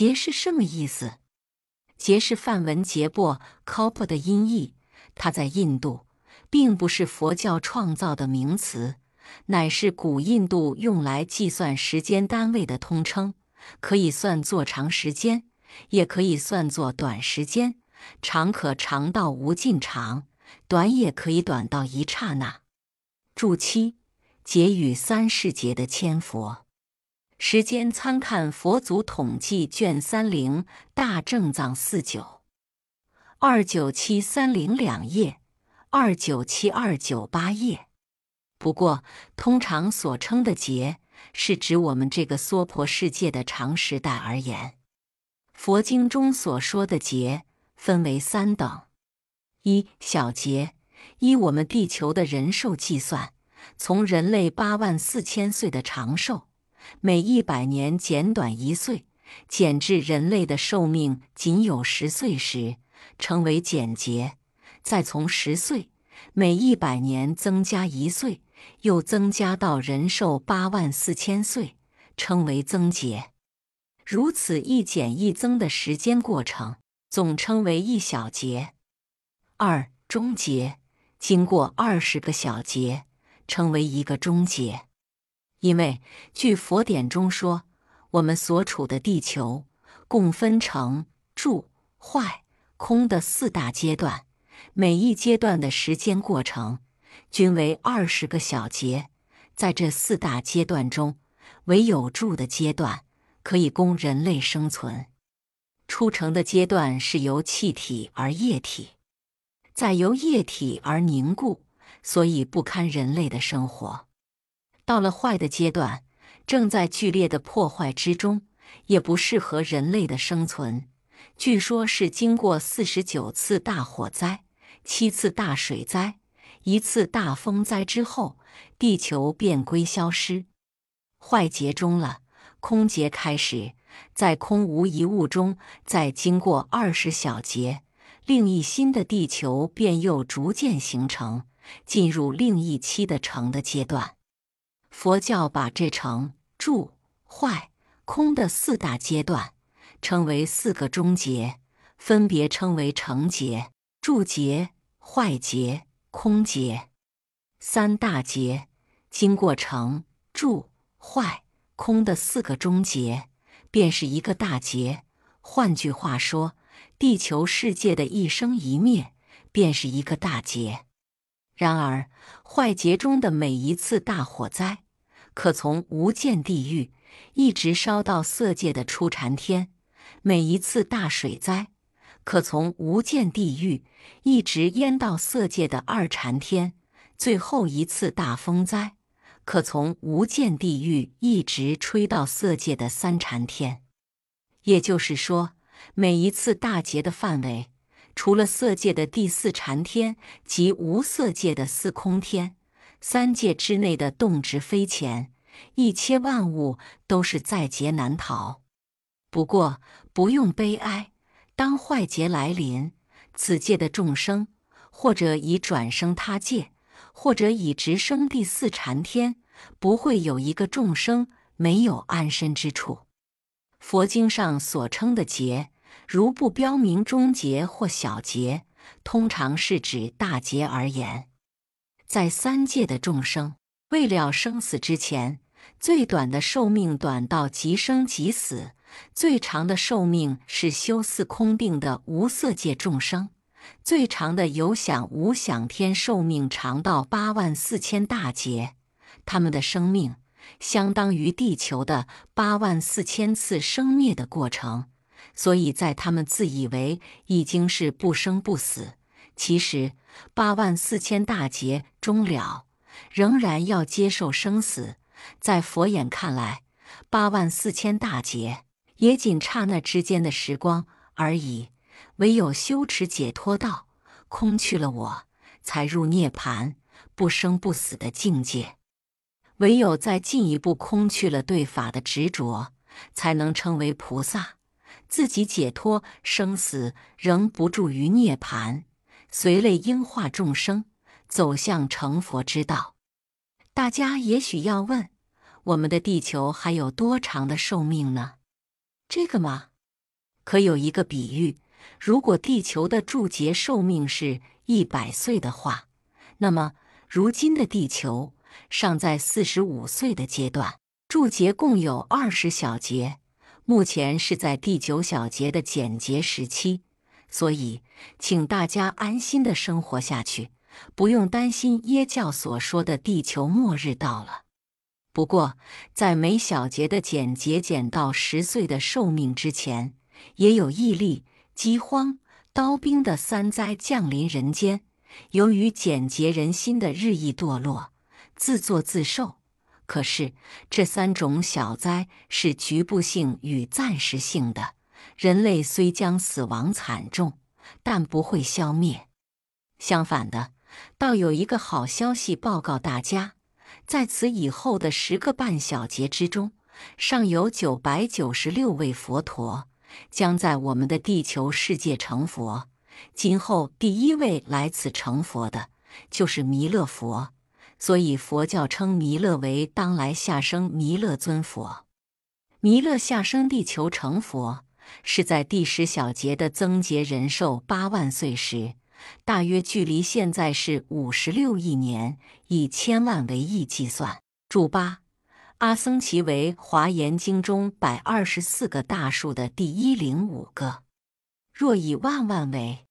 劫是什么意思？劫是梵文劫波 （kopa） 的音译，它在印度并不是佛教创造的名词，乃是古印度用来计算时间单位的通称，可以算作长时间，也可以算作短时间。长可长到无尽长，短也可以短到一刹那。注七：劫与三世劫的千佛。时间参看《佛祖统计》卷三零大正藏四九二九七三零两页，二九七二九八页。不过，通常所称的劫，是指我们这个娑婆世界的长时代而言。佛经中所说的劫分为三等：一小劫，依我们地球的人寿计算，从人类八万四千岁的长寿。每一百年减短一岁，减至人类的寿命仅有十岁时，称为减节；再从十岁每一百年增加一岁，又增加到人寿八万四千岁，称为增劫。如此一减一增的时间过程，总称为一小节。二终结，经过二十个小节，称为一个终结。因为据佛典中说，我们所处的地球共分成住、坏、空的四大阶段，每一阶段的时间过程均为二十个小节。在这四大阶段中，唯有住的阶段可以供人类生存。出成的阶段是由气体而液体，再由液体而凝固，所以不堪人类的生活。到了坏的阶段，正在剧烈的破坏之中，也不适合人类的生存。据说是经过四十九次大火灾、七次大水灾、一次大风灾之后，地球便归消失。坏劫中了，空劫开始，在空无一物中，再经过二十小劫，另一新的地球便又逐渐形成，进入另一期的成的阶段。佛教把这成住、坏、空的四大阶段称为四个终结，分别称为成劫、住劫、坏劫、空劫。三大劫经过成、住、坏、空的四个终结，便是一个大劫。换句话说，地球世界的一生一灭，便是一个大劫。然而，坏劫中的每一次大火灾，可从无间地狱一直烧到色界的初禅天；每一次大水灾，可从无间地狱一直淹到色界的二禅天；最后一次大风灾，可从无间地狱一直吹到色界的三禅天。也就是说，每一次大劫的范围。除了色界的第四禅天及无色界的四空天，三界之内的动植非前，一切万物都是在劫难逃。不过不用悲哀，当坏劫来临，此界的众生或者已转生他界，或者已直升第四禅天，不会有一个众生没有安身之处。佛经上所称的劫。如不标明中劫或小劫，通常是指大劫而言。在三界的众生，未了生死之前，最短的寿命短到即生即死；最长的寿命是修四空定的无色界众生；最长的有想无想天寿命长到八万四千大劫，他们的生命相当于地球的八万四千次生灭的过程。所以在他们自以为已经是不生不死，其实八万四千大劫终了，仍然要接受生死。在佛眼看来，八万四千大劫也仅刹那之间的时光而已。唯有修持解脱道，空去了我，才入涅盘不生不死的境界。唯有再进一步空去了对法的执着，才能称为菩萨。自己解脱生死，仍不住于涅盘，随类应化众生走向成佛之道。大家也许要问：我们的地球还有多长的寿命呢？这个嘛，可有一个比喻：如果地球的柱节寿命是一百岁的话，那么如今的地球尚在四十五岁的阶段。柱节共有二十小节，目前是在第九小节的简洁时期，所以请大家安心的生活下去，不用担心耶教所说的地球末日到了。不过，在每小节的简节减到十岁的寿命之前，也有毅力、饥荒、刀兵的三灾降临人间。由于简洁人心的日益堕落，自作自受。可是，这三种小灾是局部性与暂时性的。人类虽将死亡惨重，但不会消灭。相反的，倒有一个好消息报告大家：在此以后的十个半小节之中，尚有九百九十六位佛陀将在我们的地球世界成佛。今后第一位来此成佛的，就是弥勒佛。所以佛教称弥勒为当来下生弥勒尊佛。弥勒下生地球成佛，是在第十小节的增劫人寿八万岁时，大约距离现在是五十六亿年，以千万为亿计算。注八：阿僧祇为华严经中百二十四个大数的第一零五个，若以万万为，